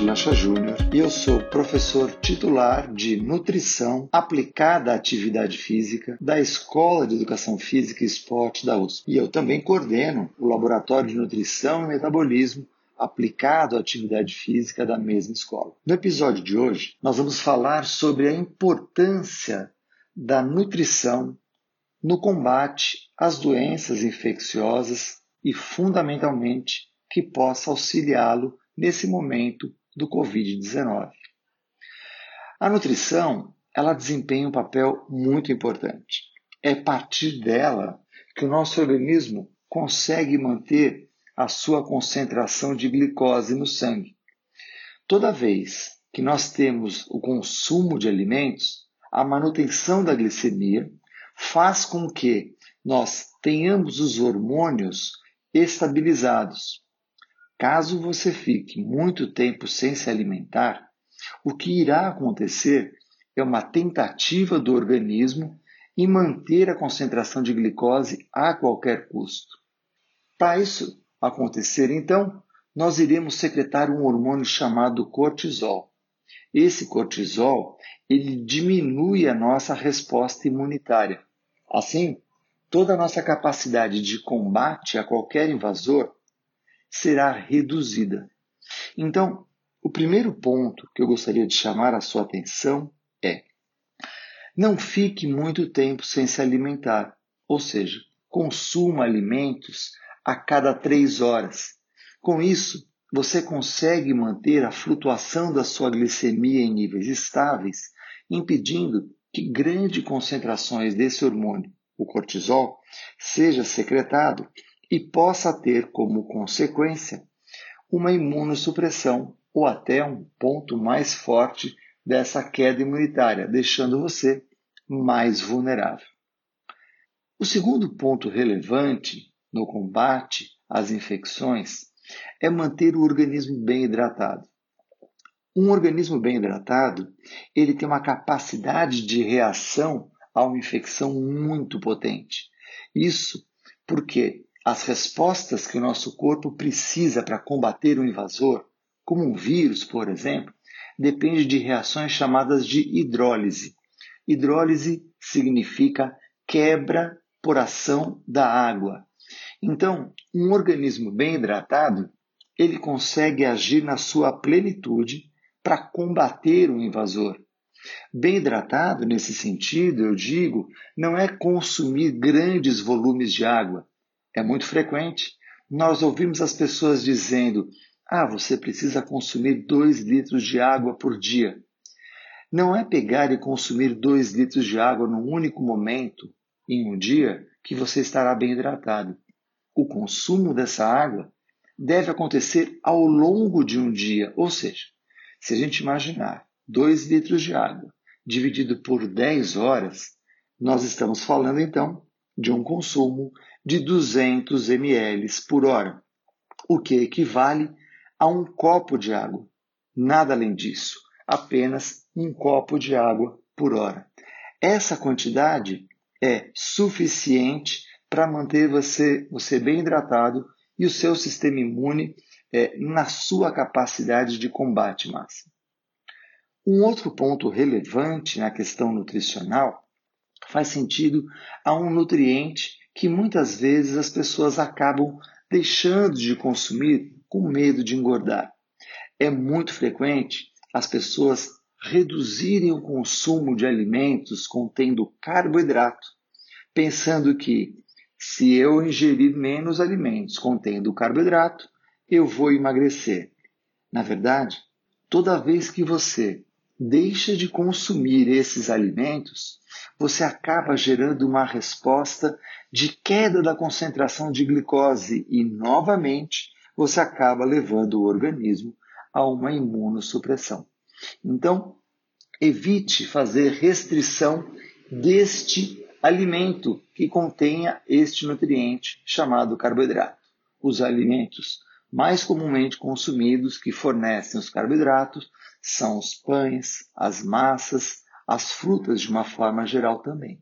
Alexandre Lacha Júnior e eu sou professor titular de Nutrição Aplicada à Atividade Física da Escola de Educação Física e Esporte da USP. E eu também coordeno o Laboratório de Nutrição e Metabolismo aplicado à atividade física da mesma escola. No episódio de hoje, nós vamos falar sobre a importância da nutrição no combate às doenças infecciosas e, fundamentalmente, que possa auxiliá-lo nesse momento do Covid-19. A nutrição, ela desempenha um papel muito importante. É a partir dela que o nosso organismo consegue manter a sua concentração de glicose no sangue. Toda vez que nós temos o consumo de alimentos, a manutenção da glicemia faz com que nós tenhamos os hormônios estabilizados. Caso você fique muito tempo sem se alimentar, o que irá acontecer é uma tentativa do organismo em manter a concentração de glicose a qualquer custo. Para isso acontecer, então, nós iremos secretar um hormônio chamado cortisol. Esse cortisol, ele diminui a nossa resposta imunitária. Assim, toda a nossa capacidade de combate a qualquer invasor será reduzida. Então, o primeiro ponto que eu gostaria de chamar a sua atenção é: não fique muito tempo sem se alimentar, ou seja, consuma alimentos a cada três horas. Com isso, você consegue manter a flutuação da sua glicemia em níveis estáveis, impedindo que grandes concentrações desse hormônio, o cortisol, seja secretado e possa ter como consequência uma imunossupressão ou até um ponto mais forte dessa queda imunitária, deixando você mais vulnerável. O segundo ponto relevante no combate às infecções é manter o organismo bem hidratado. Um organismo bem hidratado, ele tem uma capacidade de reação a uma infecção muito potente. Isso porque as respostas que o nosso corpo precisa para combater um invasor, como um vírus, por exemplo, depende de reações chamadas de hidrólise. Hidrólise significa quebra por ação da água. Então, um organismo bem hidratado, ele consegue agir na sua plenitude para combater o invasor. Bem hidratado, nesse sentido, eu digo, não é consumir grandes volumes de água, é muito frequente. Nós ouvimos as pessoas dizendo: ah, você precisa consumir 2 litros de água por dia. Não é pegar e consumir 2 litros de água num único momento, em um dia, que você estará bem hidratado. O consumo dessa água deve acontecer ao longo de um dia, ou seja, se a gente imaginar 2 litros de água dividido por 10 horas, nós estamos falando então de um consumo de 200 ml por hora, o que equivale a um copo de água. Nada além disso, apenas um copo de água por hora. Essa quantidade é suficiente para manter você, você bem hidratado e o seu sistema imune é, na sua capacidade de combate máximo. Um outro ponto relevante na questão nutricional faz sentido a um nutriente que muitas vezes as pessoas acabam deixando de consumir com medo de engordar. É muito frequente as pessoas reduzirem o consumo de alimentos contendo carboidrato, pensando que se eu ingerir menos alimentos contendo carboidrato, eu vou emagrecer. Na verdade, toda vez que você deixa de consumir esses alimentos, você acaba gerando uma resposta de queda da concentração de glicose e, novamente, você acaba levando o organismo a uma imunossupressão. Então, evite fazer restrição deste alimento que contenha este nutriente chamado carboidrato. Os alimentos mais comumente consumidos que fornecem os carboidratos são os pães, as massas, as frutas de uma forma geral também.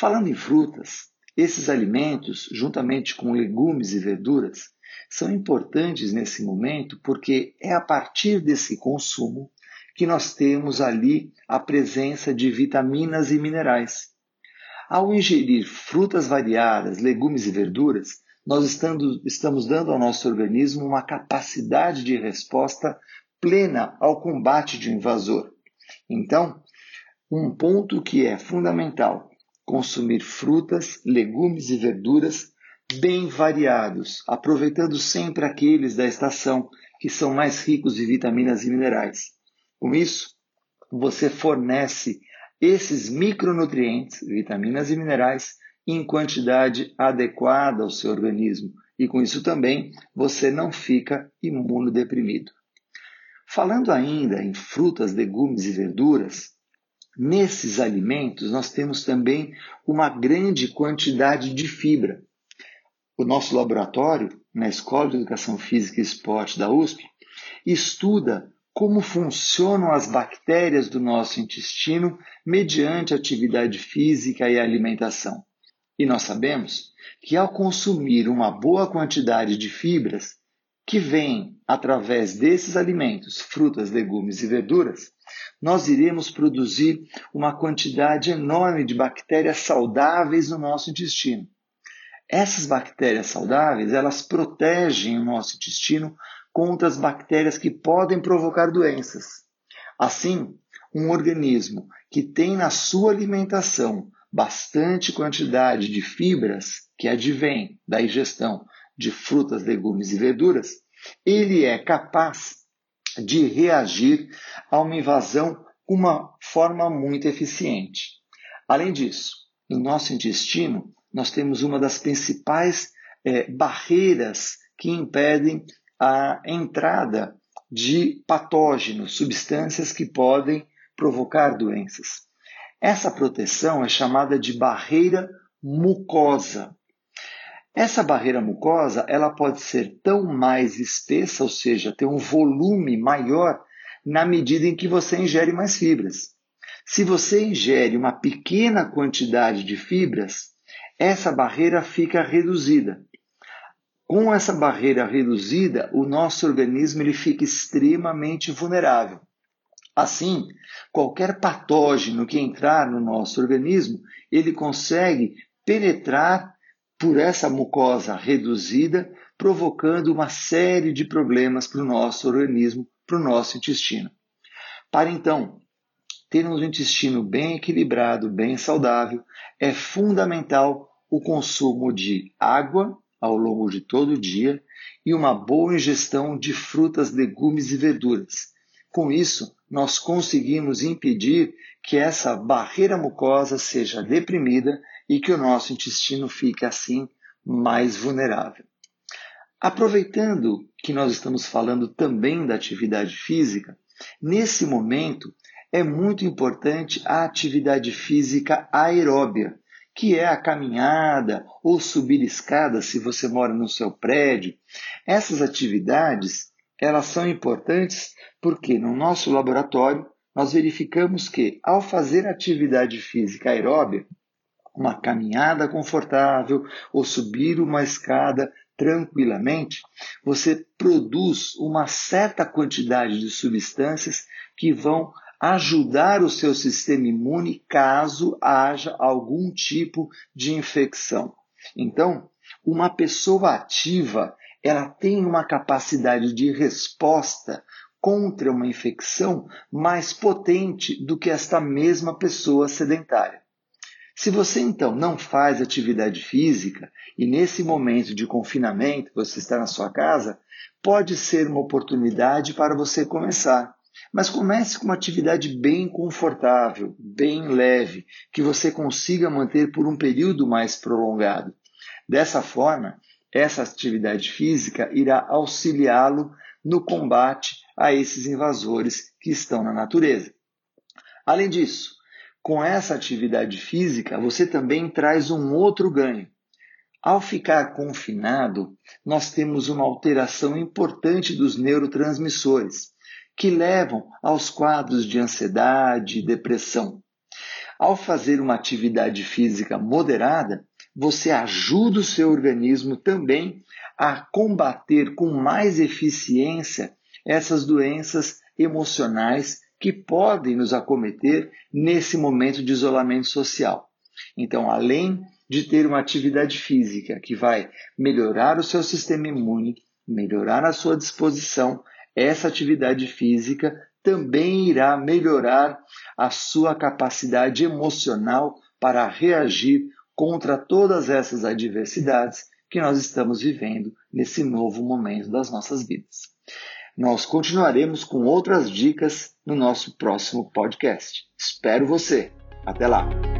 Falando em frutas, esses alimentos, juntamente com legumes e verduras, são importantes nesse momento porque é a partir desse consumo que nós temos ali a presença de vitaminas e minerais. Ao ingerir frutas variadas, legumes e verduras, nós estamos dando ao nosso organismo uma capacidade de resposta plena ao combate de um invasor. Então, um ponto que é fundamental: consumir frutas, legumes e verduras bem variados, aproveitando sempre aqueles da estação que são mais ricos de vitaminas e minerais. Com isso, você fornece esses micronutrientes, vitaminas e minerais, em quantidade adequada ao seu organismo e com isso também você não fica imunodeprimido. Falando ainda em frutas, legumes e verduras, nesses alimentos nós temos também uma grande quantidade de fibra. O nosso laboratório, na Escola de Educação Física e Esporte da USP, estuda como funcionam as bactérias do nosso intestino mediante atividade física e alimentação. E nós sabemos que ao consumir uma boa quantidade de fibras, que vem através desses alimentos, frutas, legumes e verduras, nós iremos produzir uma quantidade enorme de bactérias saudáveis no nosso intestino. Essas bactérias saudáveis, elas protegem o nosso intestino contra as bactérias que podem provocar doenças. Assim, um organismo que tem na sua alimentação bastante quantidade de fibras que advém da ingestão de frutas, legumes e verduras, ele é capaz de reagir a uma invasão com uma forma muito eficiente. Além disso, no nosso intestino, nós temos uma das principais é, barreiras que impedem a entrada de patógenos, substâncias que podem provocar doenças. Essa proteção é chamada de barreira mucosa. Essa barreira mucosa, ela pode ser tão mais espessa, ou seja, ter um volume maior na medida em que você ingere mais fibras. Se você ingere uma pequena quantidade de fibras, essa barreira fica reduzida. Com essa barreira reduzida, o nosso organismo ele fica extremamente vulnerável. Assim, qualquer patógeno que entrar no nosso organismo, ele consegue penetrar por essa mucosa reduzida, provocando uma série de problemas para o nosso organismo, para o nosso intestino. Para então termos um intestino bem equilibrado, bem saudável, é fundamental o consumo de água ao longo de todo o dia e uma boa ingestão de frutas, legumes e verduras. Com isso, nós conseguimos impedir que essa barreira mucosa seja deprimida e que o nosso intestino fique assim mais vulnerável. Aproveitando que nós estamos falando também da atividade física, nesse momento é muito importante a atividade física aeróbia, que é a caminhada ou subir escadas se você mora no seu prédio. Essas atividades, elas são importantes porque no nosso laboratório nós verificamos que ao fazer atividade física aeróbia, uma caminhada confortável ou subir uma escada tranquilamente, você produz uma certa quantidade de substâncias que vão ajudar o seu sistema imune caso haja algum tipo de infecção. Então, uma pessoa ativa, ela tem uma capacidade de resposta contra uma infecção mais potente do que esta mesma pessoa sedentária. Se você então não faz atividade física e nesse momento de confinamento você está na sua casa, pode ser uma oportunidade para você começar. Mas comece com uma atividade bem confortável, bem leve, que você consiga manter por um período mais prolongado. Dessa forma, essa atividade física irá auxiliá-lo no combate a esses invasores que estão na natureza. Além disso, com essa atividade física, você também traz um outro ganho. Ao ficar confinado, nós temos uma alteração importante dos neurotransmissores que levam aos quadros de ansiedade e depressão. Ao fazer uma atividade física moderada, você ajuda o seu organismo também a combater com mais eficiência essas doenças emocionais que podem nos acometer nesse momento de isolamento social. Então, além de ter uma atividade física que vai melhorar o seu sistema imune, melhorar a sua disposição, essa atividade física também irá melhorar a sua capacidade emocional para reagir contra todas essas adversidades que nós estamos vivendo nesse novo momento das nossas vidas. Nós continuaremos com outras dicas no nosso próximo podcast. Espero você. Até lá!